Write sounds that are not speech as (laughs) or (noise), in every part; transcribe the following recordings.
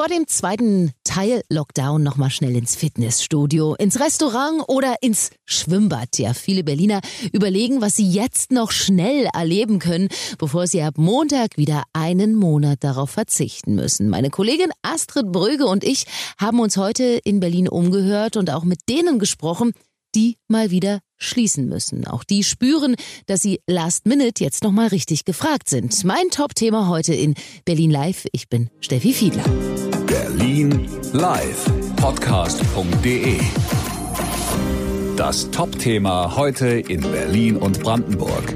Vor dem zweiten Teil Lockdown nochmal schnell ins Fitnessstudio, ins Restaurant oder ins Schwimmbad. Ja, viele Berliner überlegen, was sie jetzt noch schnell erleben können, bevor sie ab Montag wieder einen Monat darauf verzichten müssen. Meine Kollegin Astrid Bröge und ich haben uns heute in Berlin umgehört und auch mit denen gesprochen, die mal wieder schließen müssen. Auch die spüren, dass sie last minute jetzt nochmal richtig gefragt sind. Mein Top-Thema heute in Berlin Live. Ich bin Steffi Fiedler. Berlin Live Podcast.de Das Top-Thema heute in Berlin und Brandenburg.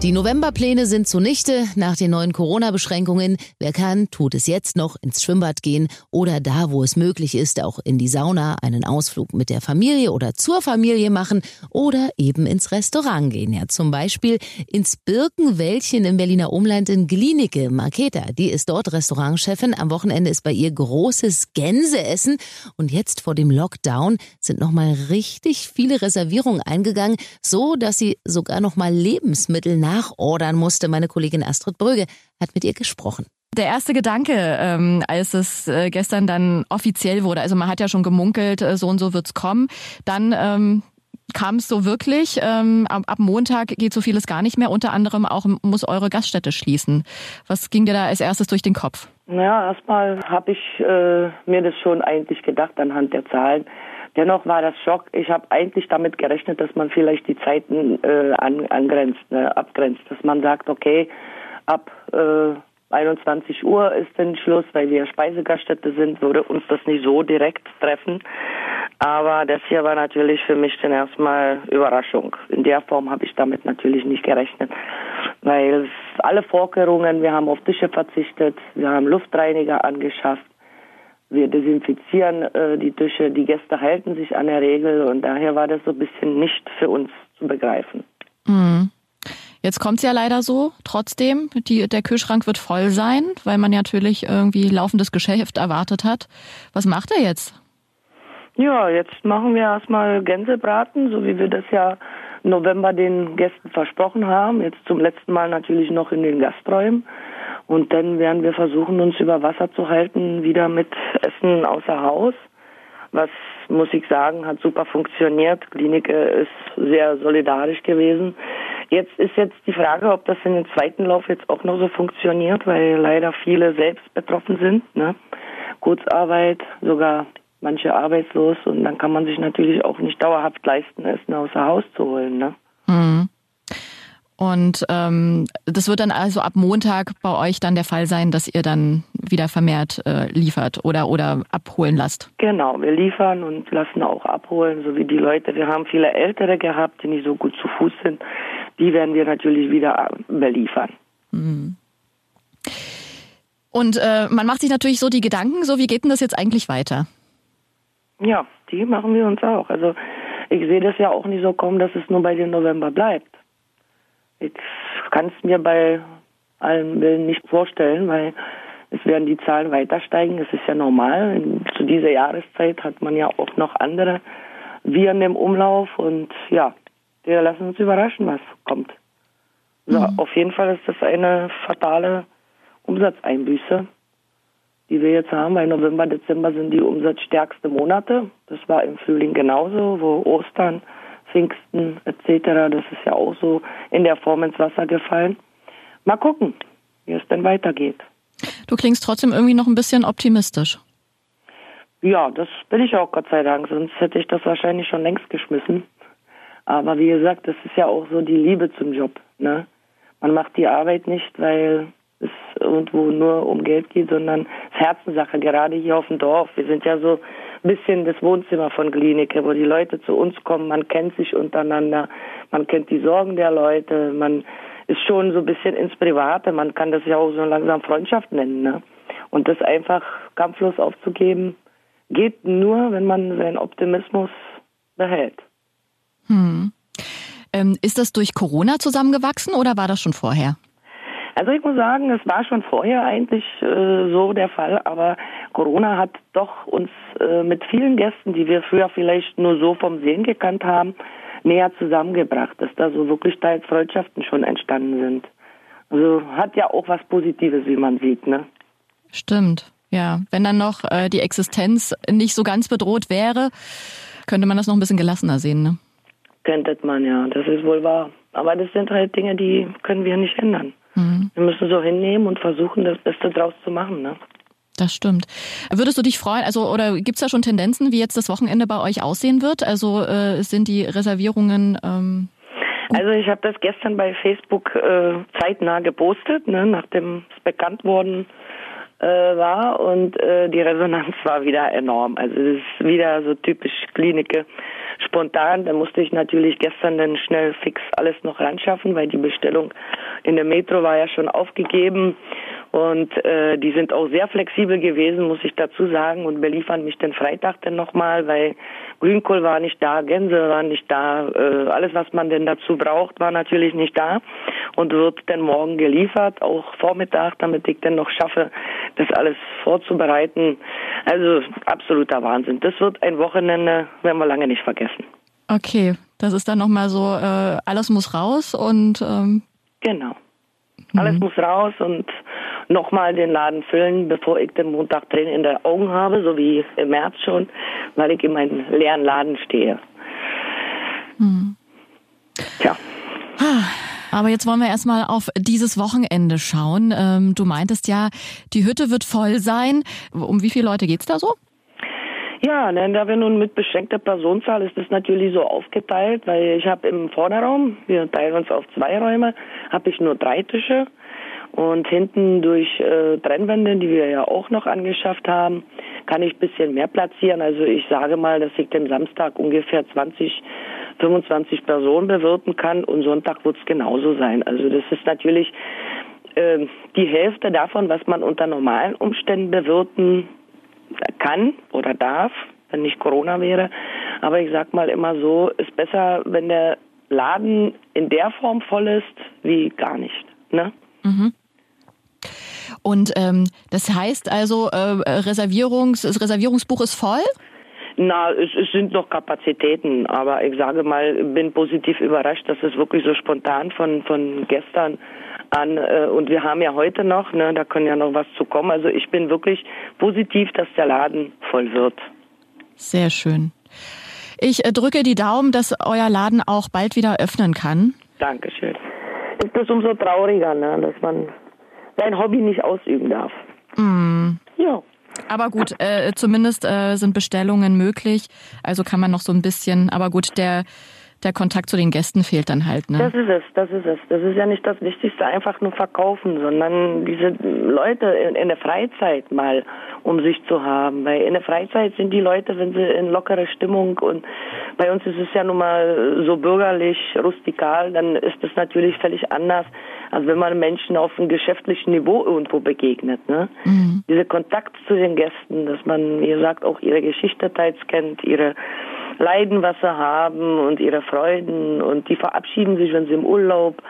Die Novemberpläne sind zunichte nach den neuen Corona-Beschränkungen. Wer kann, tut es jetzt noch ins Schwimmbad gehen oder da, wo es möglich ist, auch in die Sauna, einen Ausflug mit der Familie oder zur Familie machen oder eben ins Restaurant gehen. Ja, zum Beispiel ins Birkenwäldchen im Berliner Umland in Glienicke. Marketa, die ist dort Restaurantchefin. Am Wochenende ist bei ihr großes Gänseessen und jetzt vor dem Lockdown sind nochmal richtig viele Reservierungen eingegangen, so dass sie sogar nochmal Lebensmittel nachordern musste. Meine Kollegin Astrid Brügge hat mit ihr gesprochen. Der erste Gedanke, ähm, als es äh, gestern dann offiziell wurde, also man hat ja schon gemunkelt, äh, so und so wird's kommen, dann ähm, kam es so wirklich. Ähm, ab, ab Montag geht so vieles gar nicht mehr. Unter anderem auch muss eure Gaststätte schließen. Was ging dir da als erstes durch den Kopf? Naja, erstmal habe ich äh, mir das schon eigentlich gedacht anhand der Zahlen. Dennoch war das Schock. Ich habe eigentlich damit gerechnet, dass man vielleicht die Zeiten äh, an, angrenzt, ne, abgrenzt, dass man sagt, okay, ab äh, 21 Uhr ist dann Schluss, weil wir Speisegaststätte sind, würde uns das nicht so direkt treffen. Aber das hier war natürlich für mich dann erstmal Überraschung. In der Form habe ich damit natürlich nicht gerechnet, weil alle Vorkehrungen, wir haben auf Tische verzichtet, wir haben Luftreiniger angeschafft, wir desinfizieren äh, die Tische, die Gäste halten sich an der Regel und daher war das so ein bisschen nicht für uns zu begreifen. Mhm. Jetzt kommt es ja leider so, trotzdem, die, der Kühlschrank wird voll sein, weil man natürlich irgendwie laufendes Geschäft erwartet hat. Was macht er jetzt? Ja, jetzt machen wir erstmal Gänsebraten, so wie wir das ja im November den Gästen versprochen haben. Jetzt zum letzten Mal natürlich noch in den Gasträumen. Und dann werden wir versuchen, uns über Wasser zu halten, wieder mit Essen außer Haus. Was, muss ich sagen, hat super funktioniert. Klinik ist sehr solidarisch gewesen. Jetzt ist jetzt die Frage, ob das in den zweiten Lauf jetzt auch noch so funktioniert, weil leider viele selbst betroffen sind. Ne? Kurzarbeit, sogar manche arbeitslos und dann kann man sich natürlich auch nicht dauerhaft leisten, Essen außer Haus zu holen. Ne? Mhm. Und ähm, das wird dann also ab Montag bei euch dann der Fall sein, dass ihr dann wieder vermehrt äh, liefert oder oder abholen lasst. Genau, wir liefern und lassen auch abholen, so wie die Leute. Wir haben viele Ältere gehabt, die nicht so gut zu Fuß sind. Die werden wir natürlich wieder beliefern. Mhm. Und äh, man macht sich natürlich so die Gedanken, so wie geht denn das jetzt eigentlich weiter? Ja, die machen wir uns auch. Also ich sehe das ja auch nicht so kommen, dass es nur bei dem November bleibt. Ich kann es mir bei allen Willen nicht vorstellen, weil es werden die Zahlen weiter steigen. Es ist ja normal. Zu dieser Jahreszeit hat man ja auch noch andere Viren im Umlauf und ja, wir lassen uns überraschen, was kommt. Also mhm. auf jeden Fall ist das eine fatale Umsatzeinbüße, die wir jetzt haben, weil November, Dezember sind die umsatzstärksten Monate. Das war im Frühling genauso, wo Ostern, Pfingsten etc., das ist ja auch so in der Form ins Wasser gefallen. Mal gucken, wie es denn weitergeht. Du klingst trotzdem irgendwie noch ein bisschen optimistisch. Ja, das bin ich auch, Gott sei Dank, sonst hätte ich das wahrscheinlich schon längst geschmissen. Aber wie gesagt, das ist ja auch so die Liebe zum Job. Ne? Man macht die Arbeit nicht, weil es irgendwo nur um Geld geht, sondern es ist Herzenssache, gerade hier auf dem Dorf. Wir sind ja so bisschen das Wohnzimmer von Klinike, wo die Leute zu uns kommen, man kennt sich untereinander, man kennt die Sorgen der Leute, man ist schon so ein bisschen ins Private, man kann das ja auch so langsam Freundschaft nennen. Ne? Und das einfach kampflos aufzugeben, geht nur, wenn man seinen Optimismus behält. Hm. Ähm, ist das durch Corona zusammengewachsen oder war das schon vorher? Also ich muss sagen, es war schon vorher eigentlich äh, so der Fall, aber Corona hat doch uns äh, mit vielen Gästen, die wir früher vielleicht nur so vom Sehen gekannt haben, näher zusammengebracht, dass da so wirklich teils Freundschaften schon entstanden sind. Also hat ja auch was Positives, wie man sieht, ne? Stimmt, ja. Wenn dann noch äh, die Existenz nicht so ganz bedroht wäre, könnte man das noch ein bisschen gelassener sehen, ne? Könnte man, ja. Das ist wohl wahr. Aber das sind halt Dinge, die können wir nicht ändern. Mhm. Wir müssen so hinnehmen und versuchen, das Beste draus zu machen, ne? Das stimmt. Würdest du dich freuen, also oder gibt es da schon Tendenzen, wie jetzt das Wochenende bei euch aussehen wird? Also äh, sind die Reservierungen ähm also ich habe das gestern bei Facebook äh, zeitnah gepostet, ne, nachdem es bekannt worden äh, war und äh, die Resonanz war wieder enorm. Also es ist wieder so typisch Klinike spontan. Da musste ich natürlich gestern dann schnell fix alles noch ranschaffen, weil die Bestellung in der Metro war ja schon aufgegeben und äh, die sind auch sehr flexibel gewesen, muss ich dazu sagen und beliefern mich den Freitag dann nochmal, weil Grünkohl war nicht da, Gänse waren nicht da, äh, alles was man denn dazu braucht, war natürlich nicht da und wird dann morgen geliefert, auch Vormittag, damit ich dann noch schaffe, das alles vorzubereiten. Also absoluter Wahnsinn. Das wird ein Wochenende, werden wir lange nicht vergessen. Okay, das ist dann nochmal so, äh, alles muss raus und ähm Genau. Alles mhm. muss raus und nochmal den Laden füllen, bevor ich den Montag Tränen in den Augen habe, so wie im März schon, weil ich in meinem leeren Laden stehe. Mhm. Tja. Aber jetzt wollen wir erstmal auf dieses Wochenende schauen. Ähm, du meintest ja, die Hütte wird voll sein. Um wie viele Leute geht's da so? Ja, ne, da wir nun mit beschränkter Personenzahl ist das natürlich so aufgeteilt, weil ich habe im Vorderraum, wir teilen uns auf zwei Räume, habe ich nur drei Tische und hinten durch äh, Trennwände, die wir ja auch noch angeschafft haben, kann ich ein bisschen mehr platzieren. Also ich sage mal, dass ich den Samstag ungefähr 20 25 Personen bewirten kann und Sonntag wird es genauso sein. Also das ist natürlich äh, die Hälfte davon, was man unter normalen Umständen bewirten kann oder darf, wenn nicht Corona wäre. Aber ich sag mal immer so, ist besser, wenn der Laden in der Form voll ist, wie gar nicht. Ne? Mhm. Und ähm, das heißt also, äh, Reservierungs, das Reservierungsbuch ist voll? Na, es, es sind noch Kapazitäten, aber ich sage mal, bin positiv überrascht, dass es wirklich so spontan von, von gestern an äh, und wir haben ja heute noch, ne, da können ja noch was zu kommen. Also ich bin wirklich positiv, dass der Laden voll wird. Sehr schön. Ich äh, drücke die Daumen, dass euer Laden auch bald wieder öffnen kann. Dankeschön. Ist das umso trauriger, ne, dass man sein Hobby nicht ausüben darf. Mm. Ja. Aber gut, äh, zumindest äh, sind Bestellungen möglich. Also kann man noch so ein bisschen, aber gut, der der Kontakt zu den Gästen fehlt dann halt. Ne? Das ist es, das ist es. Das ist ja nicht das Wichtigste, einfach nur verkaufen, sondern diese Leute in, in der Freizeit mal um sich zu haben. Weil in der Freizeit sind die Leute, wenn sie in lockerer Stimmung und bei uns ist es ja nun mal so bürgerlich, rustikal, dann ist das natürlich völlig anders, als wenn man Menschen auf einem geschäftlichen Niveau irgendwo begegnet. Ne? Mhm. Dieser Kontakt zu den Gästen, dass man, wie gesagt, auch ihre Geschichte teils kennt, ihre Leiden, was sie haben und ihre Freuden und die verabschieden sich, wenn sie im Urlaub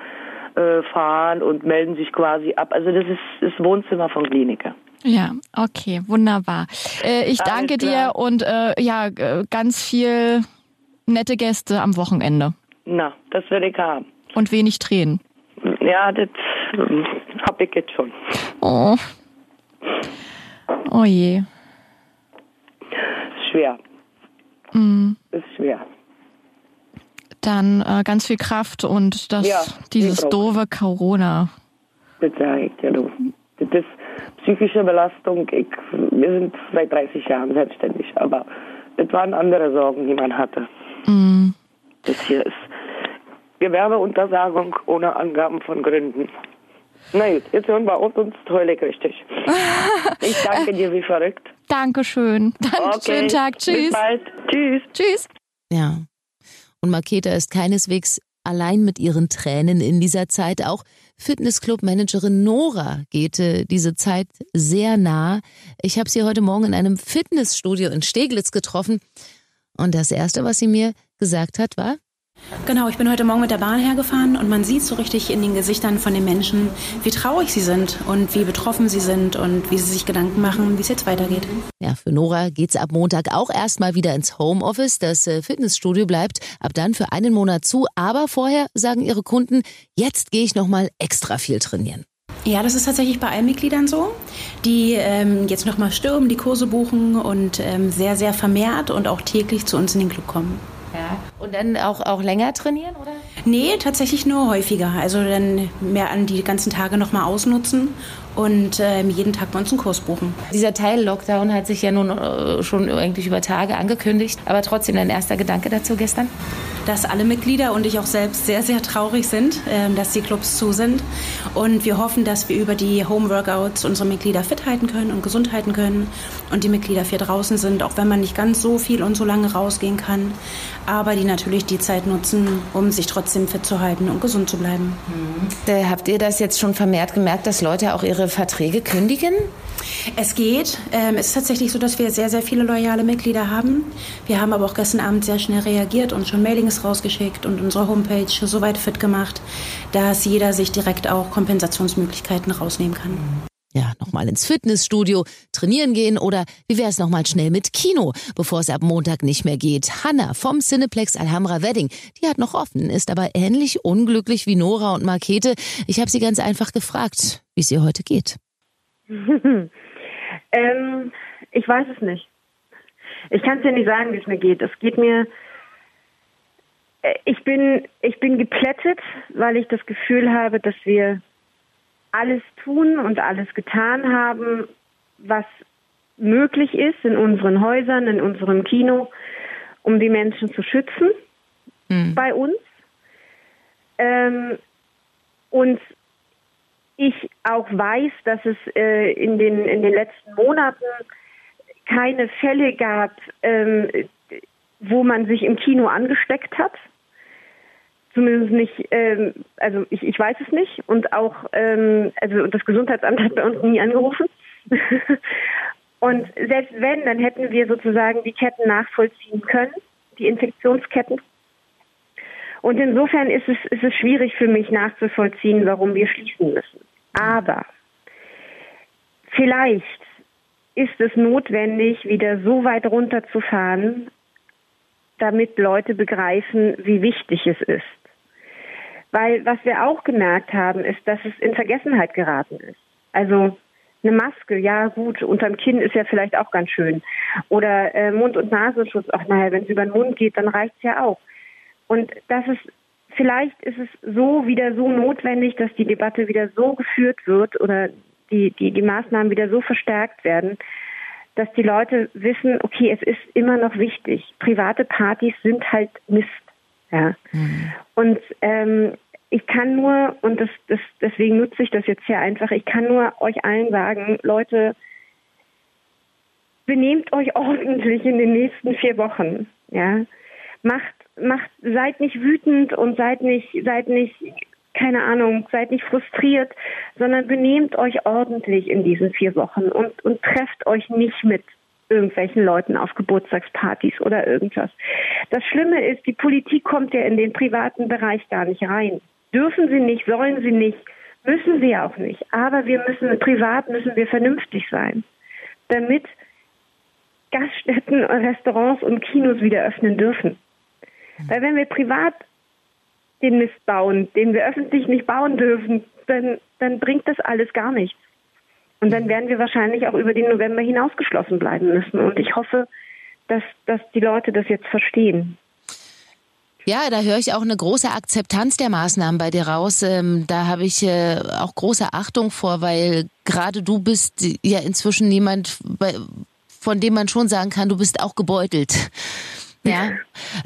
äh, fahren und melden sich quasi ab. Also das ist das Wohnzimmer von Kliniker. Ja, okay, wunderbar. Äh, ich danke dir und äh, ja, ganz viel nette Gäste am Wochenende. Na, das werde ich haben. Und wenig Tränen. Ja, das ähm, hab ich jetzt schon. Oh. Oh je. Schwer. Mhm. Ist schwer. Dann äh, ganz viel Kraft und das, ja, dieses doofe Corona. Das sage ich dir, du. Das ist psychische Belastung. Ich, wir sind seit 30 Jahren selbstständig, aber das waren andere Sorgen, die man hatte. Mhm. Das hier ist Gewerbeuntersagung ohne Angaben von Gründen. Na gut, jetzt hören wir auf uns heule ich richtig. (laughs) Ich danke dir wie verrückt. Dankeschön. Dann okay. schönen Tag. Tschüss. Bis bald. Tschüss. Tschüss. Ja. Und Maketa ist keineswegs allein mit ihren Tränen in dieser Zeit. Auch Fitnessclub-Managerin Nora geht äh, diese Zeit sehr nah. Ich habe sie heute Morgen in einem Fitnessstudio in Steglitz getroffen. Und das Erste, was sie mir gesagt hat, war, Genau, ich bin heute Morgen mit der Bahn hergefahren und man sieht so richtig in den Gesichtern von den Menschen, wie traurig sie sind und wie betroffen sie sind und wie sie sich Gedanken machen, wie es jetzt weitergeht. Ja, für Nora geht's ab Montag auch erstmal wieder ins Homeoffice. Das äh, Fitnessstudio bleibt ab dann für einen Monat zu, aber vorher sagen ihre Kunden, jetzt gehe ich noch mal extra viel trainieren. Ja, das ist tatsächlich bei allen Mitgliedern so, die ähm, jetzt nochmal stürmen, die Kurse buchen und ähm, sehr, sehr vermehrt und auch täglich zu uns in den Club kommen. Ja. Und dann auch, auch länger trainieren, oder? Nee, tatsächlich nur häufiger. Also dann mehr an die ganzen Tage nochmal ausnutzen und ähm, jeden Tag bei uns einen Kurs buchen. Dieser Teil Lockdown hat sich ja nun äh, schon eigentlich über Tage angekündigt. Aber trotzdem dein erster Gedanke dazu gestern? dass alle Mitglieder und ich auch selbst sehr, sehr traurig sind, ähm, dass die Clubs zu sind. Und wir hoffen, dass wir über die Home-Workouts unsere Mitglieder fit halten können und gesund halten können und die Mitglieder für draußen sind, auch wenn man nicht ganz so viel und so lange rausgehen kann. Aber die natürlich die Zeit nutzen, um sich trotzdem fit zu halten und gesund zu bleiben. Mhm. Habt ihr das jetzt schon vermehrt gemerkt, dass Leute auch ihre Verträge kündigen? Es geht. Ähm, es ist tatsächlich so, dass wir sehr, sehr viele loyale Mitglieder haben. Wir haben aber auch gestern Abend sehr schnell reagiert und schon Mailings rausgeschickt und unsere Homepage so weit fit gemacht, dass jeder sich direkt auch Kompensationsmöglichkeiten rausnehmen kann. Ja, nochmal ins Fitnessstudio, trainieren gehen oder wie wäre es nochmal schnell mit Kino, bevor es ab Montag nicht mehr geht. Hanna vom Cineplex Alhambra Wedding, die hat noch offen, ist aber ähnlich unglücklich wie Nora und Markete. Ich habe sie ganz einfach gefragt, wie es ihr heute geht. (laughs) ähm, ich weiß es nicht. Ich kann es dir nicht sagen, wie es mir geht. Es geht mir. Äh, ich bin, ich bin geplättet, weil ich das Gefühl habe, dass wir alles tun und alles getan haben, was möglich ist in unseren Häusern, in unserem Kino, um die Menschen zu schützen mhm. bei uns. Ähm, und ich auch weiß, dass es äh, in, den, in den letzten Monaten keine Fälle gab, ähm, wo man sich im Kino angesteckt hat. Zumindest nicht, ähm, also ich, ich weiß es nicht. Und auch, ähm, also das Gesundheitsamt hat bei uns nie angerufen. (laughs) und selbst wenn, dann hätten wir sozusagen die Ketten nachvollziehen können, die Infektionsketten. Und insofern ist es, ist es schwierig für mich nachzuvollziehen, warum wir schließen müssen. Aber vielleicht ist es notwendig, wieder so weit runterzufahren, damit Leute begreifen, wie wichtig es ist. Weil was wir auch gemerkt haben, ist, dass es in Vergessenheit geraten ist. Also eine Maske, ja gut, unterm Kinn ist ja vielleicht auch ganz schön. Oder äh, Mund- und Nasenschutz, ach naja, wenn es über den Mund geht, dann reicht es ja auch. Und das ist vielleicht ist es so wieder so notwendig, dass die Debatte wieder so geführt wird oder die, die, die Maßnahmen wieder so verstärkt werden, dass die Leute wissen, okay, es ist immer noch wichtig. Private Partys sind halt Mist. Ja. Mhm. Und ähm, ich kann nur, und das, das, deswegen nutze ich das jetzt hier einfach, ich kann nur euch allen sagen, Leute, benehmt euch ordentlich in den nächsten vier Wochen. Ja. Macht macht, seid nicht wütend und seid nicht, seid nicht, keine Ahnung, seid nicht frustriert, sondern benehmt euch ordentlich in diesen vier Wochen und, und trefft euch nicht mit irgendwelchen Leuten auf Geburtstagspartys oder irgendwas. Das Schlimme ist, die Politik kommt ja in den privaten Bereich gar nicht rein. Dürfen sie nicht, sollen sie nicht, müssen sie auch nicht. Aber wir müssen, privat müssen wir vernünftig sein, damit Gaststätten, Restaurants und Kinos wieder öffnen dürfen. Weil wenn wir privat den Mist bauen, den wir öffentlich nicht bauen dürfen, dann, dann bringt das alles gar nichts. Und dann werden wir wahrscheinlich auch über den November hinausgeschlossen bleiben müssen. Und ich hoffe, dass, dass die Leute das jetzt verstehen. Ja, da höre ich auch eine große Akzeptanz der Maßnahmen bei dir raus. Ähm, da habe ich äh, auch große Achtung vor, weil gerade du bist ja inzwischen jemand, von dem man schon sagen kann, du bist auch gebeutelt. Ja.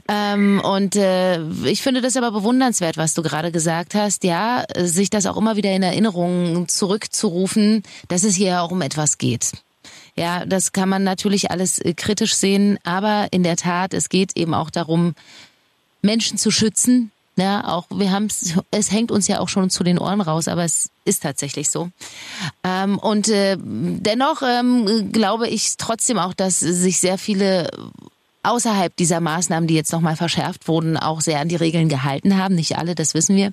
ähm, und äh, ich finde das aber bewundernswert, was du gerade gesagt hast. Ja, sich das auch immer wieder in Erinnerung zurückzurufen, dass es hier auch um etwas geht. Ja, das kann man natürlich alles äh, kritisch sehen, aber in der Tat, es geht eben auch darum, Menschen zu schützen. Ja, auch wir haben es, es hängt uns ja auch schon zu den Ohren raus, aber es ist tatsächlich so. Ähm, und äh, dennoch ähm, glaube ich trotzdem auch, dass sich sehr viele außerhalb dieser Maßnahmen, die jetzt nochmal verschärft wurden, auch sehr an die Regeln gehalten haben. Nicht alle, das wissen wir.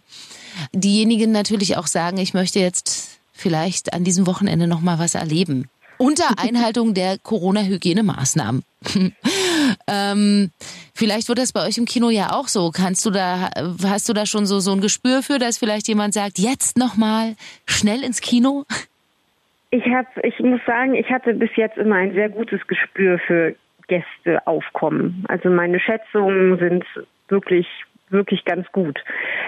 Diejenigen natürlich auch sagen, ich möchte jetzt vielleicht an diesem Wochenende nochmal was erleben. Unter (laughs) Einhaltung der Corona-Hygienemaßnahmen. (laughs) Ähm, vielleicht wird das bei euch im Kino ja auch so. Kannst du da, hast du da schon so, so ein Gespür für, dass vielleicht jemand sagt, jetzt nochmal schnell ins Kino? Ich habe, ich muss sagen, ich hatte bis jetzt immer ein sehr gutes Gespür für Gästeaufkommen. Also meine Schätzungen sind wirklich wirklich ganz gut.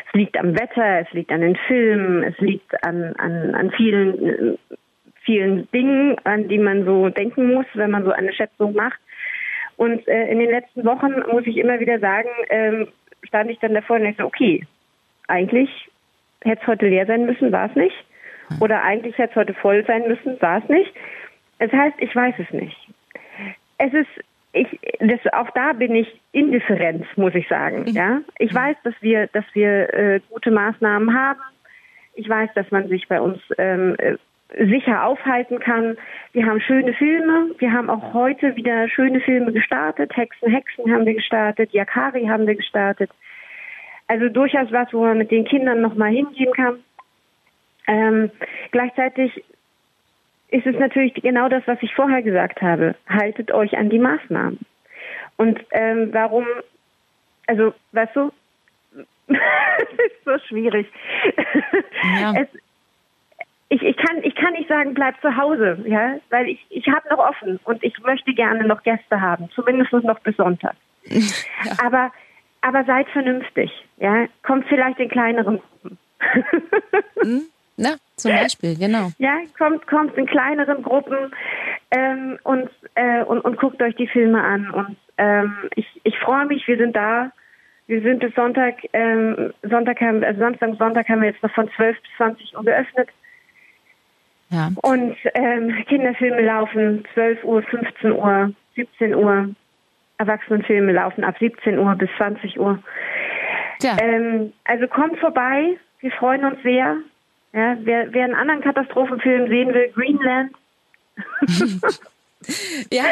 Es liegt am Wetter, es liegt an den Filmen, es liegt an, an, an vielen, vielen Dingen, an die man so denken muss, wenn man so eine Schätzung macht. Und äh, in den letzten Wochen muss ich immer wieder sagen, ähm, stand ich dann davor und dachte, okay, eigentlich hätte es heute leer sein müssen, war es nicht. Oder eigentlich hätte es heute voll sein müssen, war es nicht. Das heißt, ich weiß es nicht. Es ist ich, das, auch da bin ich indifferent, muss ich sagen. Mhm. Ja, ich weiß, dass wir, dass wir äh, gute Maßnahmen haben. Ich weiß, dass man sich bei uns ähm, äh, sicher aufhalten kann. Wir haben schöne Filme. Wir haben auch heute wieder schöne Filme gestartet. Hexen, Hexen haben wir gestartet. Yakari haben wir gestartet. Also durchaus was, wo man mit den Kindern noch mal hingehen kann. Ähm, gleichzeitig ist es natürlich genau das, was ich vorher gesagt habe. Haltet euch an die Maßnahmen. Und ähm, warum, also, weißt du, (laughs) ist so schwierig. Ja. (laughs) Es, ich, ich, kann, ich kann nicht sagen, bleib zu Hause, ja, weil ich, ich habe noch offen und ich möchte gerne noch Gäste haben, zumindest noch bis Sonntag. (laughs) Ja. Aber, aber seid vernünftig, ja, kommt vielleicht in kleineren Gruppen. Hm? Na, zum Beispiel, genau. (laughs) Ja, kommt, kommt in kleineren Gruppen ähm, und, äh, und, und guckt euch die Filme an. Und ähm, ich, ich freue mich, wir sind da. Wir sind bis Sonntag, ähm, Sonntag haben, also Samstag und Sonntag haben wir jetzt noch von 12 bis 20 Uhr geöffnet. Ja. Und ähm, Kinderfilme laufen 12 Uhr, 15 Uhr, 17 Uhr. Erwachsenenfilme laufen ab 17 Uhr bis 20 Uhr. Ja. Ähm, also kommt vorbei, wir freuen uns sehr. Ja, wer, wer einen anderen Katastrophenfilm sehen will, Greenland. (laughs) ja,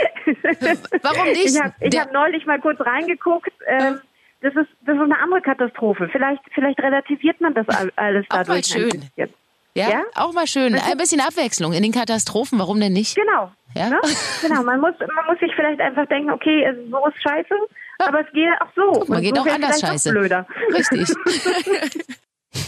warum nicht? Ich habe hab neulich mal kurz reingeguckt. Ähm, das ist, das ist eine andere Katastrophe. Vielleicht, vielleicht relativiert man das alles dadurch. Auch mal schön. Ja? ja? auch mal schön. Ein bisschen Abwechslung in den Katastrophen, warum denn nicht? Genau. Ja? Ne? Genau, man muss, man muss sich vielleicht einfach denken, okay, so ist scheiße, aber es geht auch so. Man geht so auch anders scheiße. Blöder. Richtig.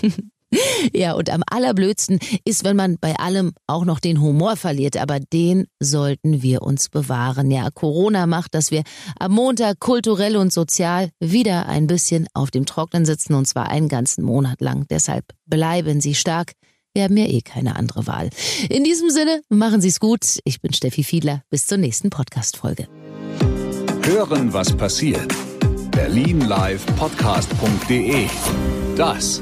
(laughs) (laughs) (laughs) Ja, und am allerblödsten ist, wenn man bei allem auch noch den Humor verliert, aber den sollten wir uns bewahren. Ja, Corona macht, dass wir am Montag kulturell und sozial wieder ein bisschen auf dem Trocknen sitzen und zwar einen ganzen Monat lang. Deshalb bleiben Sie stark. Wir haben ja eh keine andere Wahl. In diesem Sinne, machen Sie es gut. Ich bin Steffi Fiedler. Bis zur nächsten Podcast-Folge. Hören, was passiert. Berlinlivepodcast.de Das